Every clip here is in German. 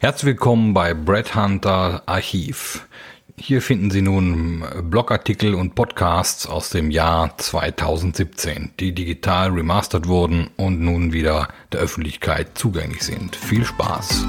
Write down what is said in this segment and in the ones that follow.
Herzlich willkommen bei Brett Hunter Archiv. Hier finden Sie nun Blogartikel und Podcasts aus dem Jahr 2017, die digital remastert wurden und nun wieder der Öffentlichkeit zugänglich sind. Viel Spaß!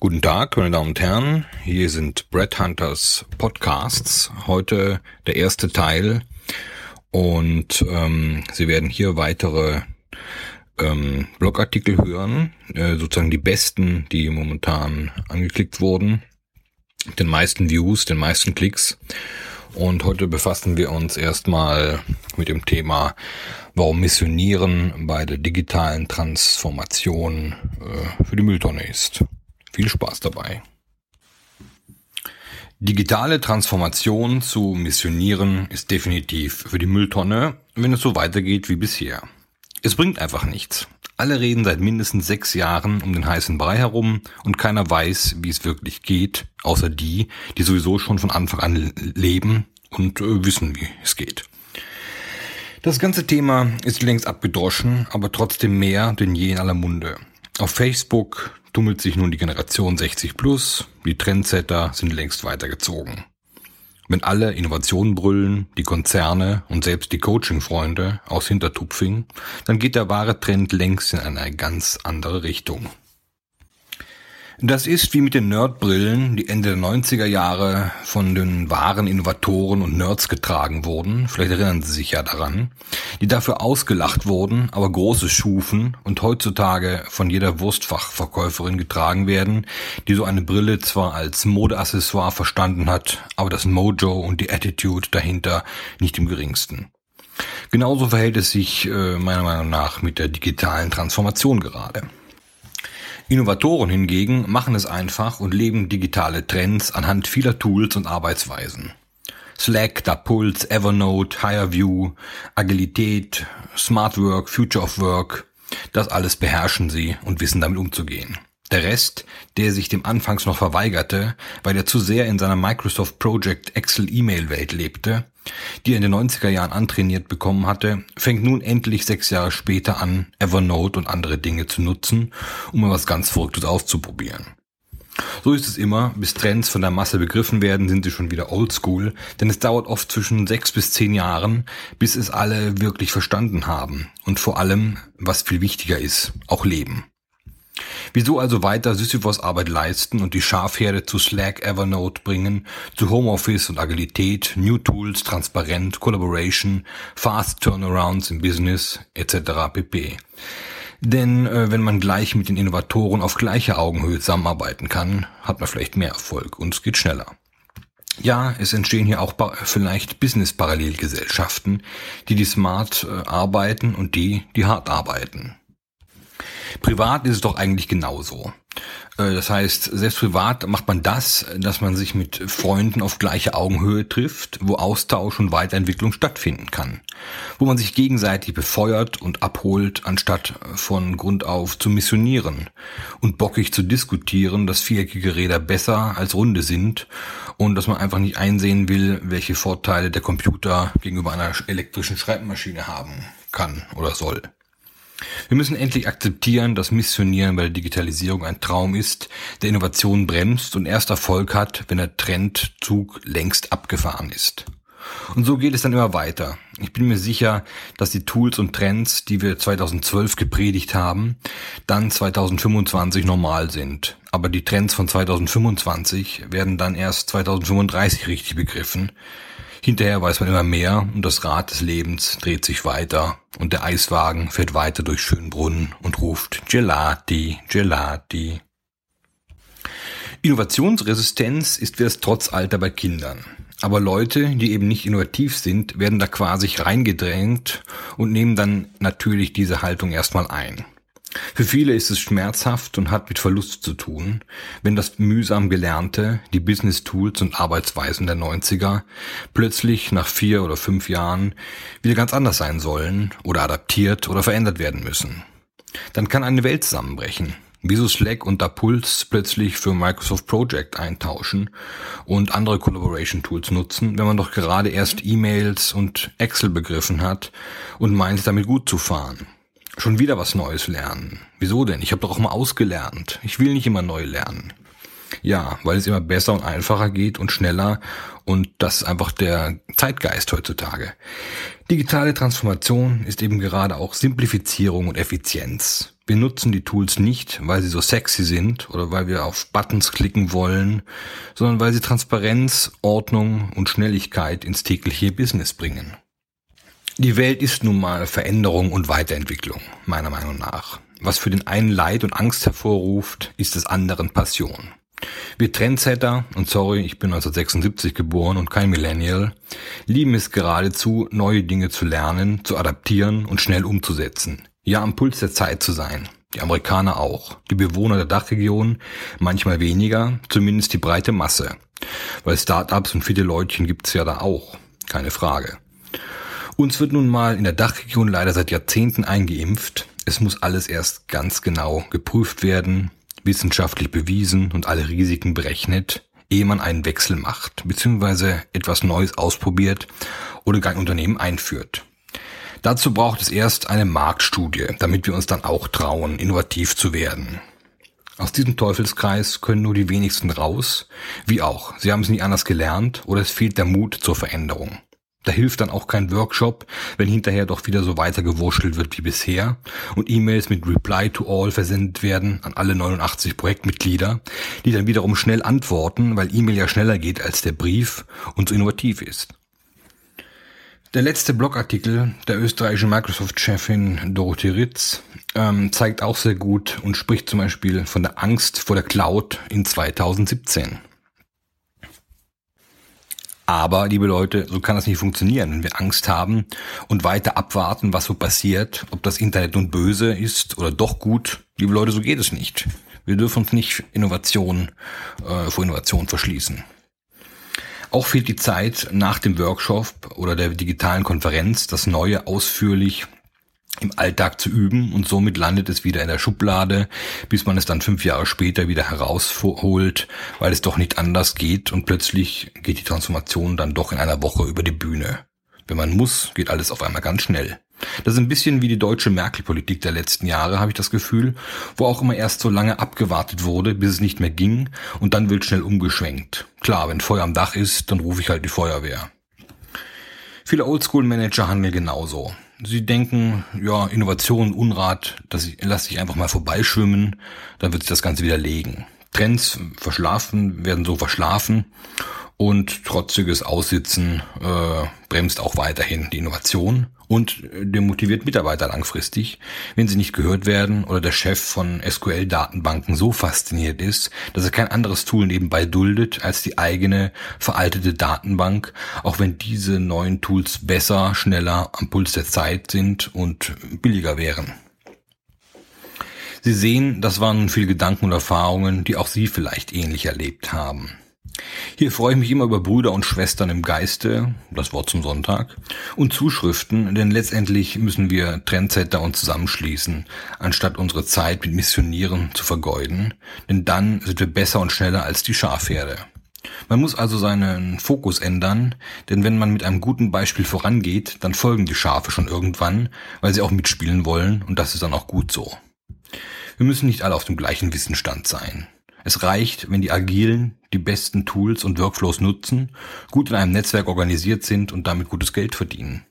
Guten Tag, meine Damen und Herren. Hier sind Brett Hunters Podcasts. Heute der erste Teil. Und ähm, Sie werden hier weitere ähm, Blogartikel hören, äh, sozusagen die besten, die momentan angeklickt wurden, den meisten Views, den meisten Klicks. Und heute befassen wir uns erstmal mit dem Thema, warum Missionieren bei der digitalen Transformation äh, für die Mülltonne ist. Viel Spaß dabei. Digitale Transformation zu missionieren ist definitiv für die Mülltonne, wenn es so weitergeht wie bisher. Es bringt einfach nichts. Alle reden seit mindestens sechs Jahren um den heißen Brei herum und keiner weiß, wie es wirklich geht, außer die, die sowieso schon von Anfang an leben und äh, wissen, wie es geht. Das ganze Thema ist längst abgedroschen, aber trotzdem mehr denn je in aller Munde. Auf Facebook tummelt sich nun die Generation 60 plus, die Trendsetter sind längst weitergezogen. Wenn alle Innovationen brüllen, die Konzerne und selbst die Coaching-Freunde aus Hintertupfing, dann geht der wahre Trend längst in eine ganz andere Richtung. Das ist wie mit den Nerdbrillen, die Ende der 90er Jahre von den wahren Innovatoren und Nerds getragen wurden, vielleicht erinnern Sie sich ja daran, die dafür ausgelacht wurden, aber große schufen und heutzutage von jeder Wurstfachverkäuferin getragen werden, die so eine Brille zwar als Modeaccessoire verstanden hat, aber das Mojo und die Attitude dahinter nicht im geringsten. Genauso verhält es sich äh, meiner Meinung nach mit der digitalen Transformation gerade. Innovatoren hingegen machen es einfach und leben digitale Trends anhand vieler Tools und Arbeitsweisen. Slack, Dapulse, Evernote, HireView, Agilität, Smart Work, Future of Work, das alles beherrschen sie und wissen damit umzugehen. Der Rest, der sich dem anfangs noch verweigerte, weil er zu sehr in seiner Microsoft Project Excel E-Mail Welt lebte, die er in den 90er Jahren antrainiert bekommen hatte, fängt nun endlich sechs Jahre später an, Evernote und andere Dinge zu nutzen, um mal was ganz Verrücktes auszuprobieren. So ist es immer, bis Trends von der Masse begriffen werden, sind sie schon wieder oldschool, denn es dauert oft zwischen sechs bis zehn Jahren, bis es alle wirklich verstanden haben und vor allem, was viel wichtiger ist, auch leben. Wieso also weiter Sisyphos Arbeit leisten und die Schafherde zu Slack, Evernote bringen, zu Homeoffice und Agilität, New Tools, Transparent, Collaboration, Fast Turnarounds im Business etc. pp. Denn äh, wenn man gleich mit den Innovatoren auf gleicher Augenhöhe zusammenarbeiten kann, hat man vielleicht mehr Erfolg und es geht schneller. Ja, es entstehen hier auch vielleicht Business-Parallelgesellschaften, die die smart äh, arbeiten und die, die hart arbeiten. Privat ist es doch eigentlich genauso. Äh, das heißt, selbst privat macht man das, dass man sich mit Freunden auf gleiche Augenhöhe trifft, wo Austausch und Weiterentwicklung stattfinden kann. Wo man sich gegenseitig befeuert und abholt, anstatt von Grund auf zu missionieren und bockig zu diskutieren, dass viereckige Räder besser als runde sind und dass man einfach nicht einsehen will, welche Vorteile der Computer gegenüber einer elektrischen Schreibmaschine haben kann oder soll. Wir müssen endlich akzeptieren, dass Missionieren bei der Digitalisierung ein Traum ist, der Innovation bremst und erst Erfolg hat, wenn der Trendzug längst abgefahren ist. Und so geht es dann immer weiter. Ich bin mir sicher, dass die Tools und Trends, die wir 2012 gepredigt haben, dann 2025 normal sind. Aber die Trends von 2025 werden dann erst 2035 richtig begriffen. Hinterher weiß man immer mehr und das Rad des Lebens dreht sich weiter und der Eiswagen fährt weiter durch Schönbrunn und ruft Gelati, Gelati. Innovationsresistenz ist wie das Trotzalter bei Kindern. Aber Leute, die eben nicht innovativ sind, werden da quasi reingedrängt und nehmen dann natürlich diese Haltung erstmal ein. Für viele ist es schmerzhaft und hat mit Verlust zu tun, wenn das mühsam Gelernte, die Business Tools und Arbeitsweisen der 90er plötzlich nach vier oder fünf Jahren wieder ganz anders sein sollen oder adaptiert oder verändert werden müssen. Dann kann eine Welt zusammenbrechen. Wieso Slack und Puls plötzlich für Microsoft Project eintauschen und andere Collaboration Tools nutzen, wenn man doch gerade erst E-Mails und Excel begriffen hat und meint damit gut zu fahren. Schon wieder was Neues lernen. Wieso denn? Ich habe doch auch mal ausgelernt. Ich will nicht immer neu lernen. Ja, weil es immer besser und einfacher geht und schneller und das ist einfach der Zeitgeist heutzutage. Digitale Transformation ist eben gerade auch Simplifizierung und Effizienz. Wir nutzen die Tools nicht, weil sie so sexy sind oder weil wir auf Buttons klicken wollen, sondern weil sie Transparenz, Ordnung und Schnelligkeit ins tägliche Business bringen. Die Welt ist nun mal Veränderung und Weiterentwicklung, meiner Meinung nach. Was für den einen Leid und Angst hervorruft, ist des anderen Passion. Wir Trendsetter, und sorry, ich bin 1976 geboren und kein Millennial, lieben es geradezu, neue Dinge zu lernen, zu adaptieren und schnell umzusetzen. Ja, am Puls der Zeit zu sein. Die Amerikaner auch. Die Bewohner der Dachregion manchmal weniger, zumindest die breite Masse. Weil Startups und viele Leutchen gibt's ja da auch. Keine Frage. Uns wird nun mal in der Dachregion leider seit Jahrzehnten eingeimpft. Es muss alles erst ganz genau geprüft werden, wissenschaftlich bewiesen und alle Risiken berechnet, ehe man einen Wechsel macht, beziehungsweise etwas Neues ausprobiert oder gar ein Unternehmen einführt. Dazu braucht es erst eine Marktstudie, damit wir uns dann auch trauen, innovativ zu werden. Aus diesem Teufelskreis können nur die wenigsten raus, wie auch, sie haben es nie anders gelernt oder es fehlt der Mut zur Veränderung. Da hilft dann auch kein Workshop, wenn hinterher doch wieder so weiter gewurschtelt wird wie bisher und E-Mails mit Reply to All versendet werden an alle 89 Projektmitglieder, die dann wiederum schnell antworten, weil E-Mail ja schneller geht als der Brief und so innovativ ist. Der letzte Blogartikel der österreichischen Microsoft-Chefin Dorothee Ritz ähm, zeigt auch sehr gut und spricht zum Beispiel von der Angst vor der Cloud in 2017. Aber, liebe Leute, so kann das nicht funktionieren, wenn wir Angst haben und weiter abwarten, was so passiert, ob das Internet nun böse ist oder doch gut. Liebe Leute, so geht es nicht. Wir dürfen uns nicht Innovation äh, vor Innovation verschließen. Auch fehlt die Zeit nach dem Workshop oder der digitalen Konferenz, das Neue ausführlich im Alltag zu üben und somit landet es wieder in der Schublade, bis man es dann fünf Jahre später wieder herausholt, weil es doch nicht anders geht und plötzlich geht die Transformation dann doch in einer Woche über die Bühne. Wenn man muss, geht alles auf einmal ganz schnell. Das ist ein bisschen wie die deutsche Merkel-Politik der letzten Jahre, habe ich das Gefühl, wo auch immer erst so lange abgewartet wurde, bis es nicht mehr ging und dann wird schnell umgeschwenkt. Klar, wenn Feuer am Dach ist, dann rufe ich halt die Feuerwehr. Viele Oldschool-Manager handeln genauso. Sie denken, ja, Innovation, Unrat, das lasse ich einfach mal vorbeischwimmen, dann wird sich das Ganze wieder legen. Trends verschlafen, werden so verschlafen und trotziges Aussitzen äh, bremst auch weiterhin die Innovation und demotiviert Mitarbeiter langfristig, wenn sie nicht gehört werden oder der Chef von SQL-Datenbanken so fasziniert ist, dass er kein anderes Tool nebenbei duldet als die eigene veraltete Datenbank, auch wenn diese neuen Tools besser, schneller, am Puls der Zeit sind und billiger wären. Sie sehen, das waren nun viele Gedanken und Erfahrungen, die auch Sie vielleicht ähnlich erlebt haben. Hier freue ich mich immer über Brüder und Schwestern im Geiste, das Wort zum Sonntag, und Zuschriften, denn letztendlich müssen wir Trendsetter uns zusammenschließen, anstatt unsere Zeit mit Missionieren zu vergeuden, denn dann sind wir besser und schneller als die Schafherde. Man muss also seinen Fokus ändern, denn wenn man mit einem guten Beispiel vorangeht, dann folgen die Schafe schon irgendwann, weil sie auch mitspielen wollen und das ist dann auch gut so. Wir müssen nicht alle auf dem gleichen Wissensstand sein. Es reicht, wenn die Agilen die besten Tools und Workflows nutzen, gut in einem Netzwerk organisiert sind und damit gutes Geld verdienen.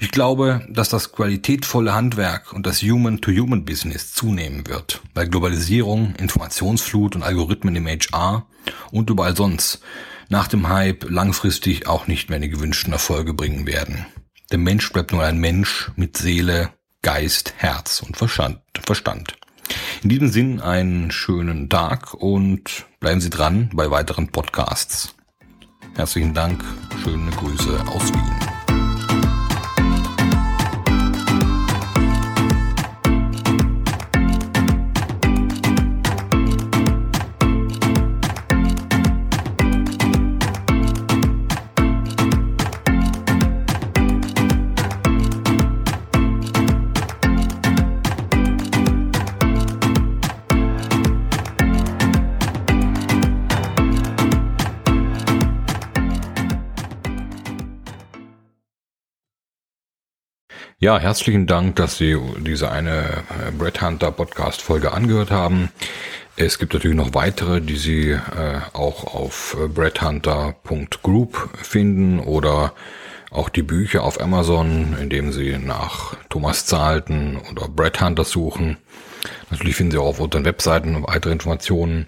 Ich glaube, dass das qualitätvolle Handwerk und das Human-to-Human-Business zunehmen wird, weil Globalisierung, Informationsflut und Algorithmen im HR und überall sonst nach dem Hype langfristig auch nicht mehr die gewünschten Erfolge bringen werden. Der Mensch bleibt nur ein Mensch mit Seele, Geist, Herz und Verstand. In diesem Sinn einen schönen Tag und bleiben Sie dran bei weiteren Podcasts. Herzlichen Dank, schöne Grüße aus Wien. Ja, herzlichen Dank, dass Sie diese eine äh, Brett Hunter Podcast Folge angehört haben. Es gibt natürlich noch weitere, die Sie äh, auch auf äh, breadhunter.group finden oder auch die Bücher auf Amazon, indem Sie nach Thomas Zahlten oder Brett Hunter suchen. Natürlich finden Sie auch auf unseren Webseiten weitere Informationen.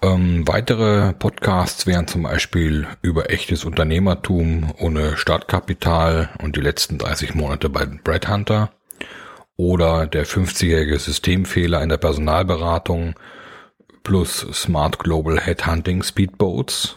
Ähm, weitere Podcasts wären zum Beispiel über echtes Unternehmertum ohne Startkapital und die letzten 30 Monate bei Brad Hunter oder der 50-jährige Systemfehler in der Personalberatung plus Smart Global Headhunting Speedboats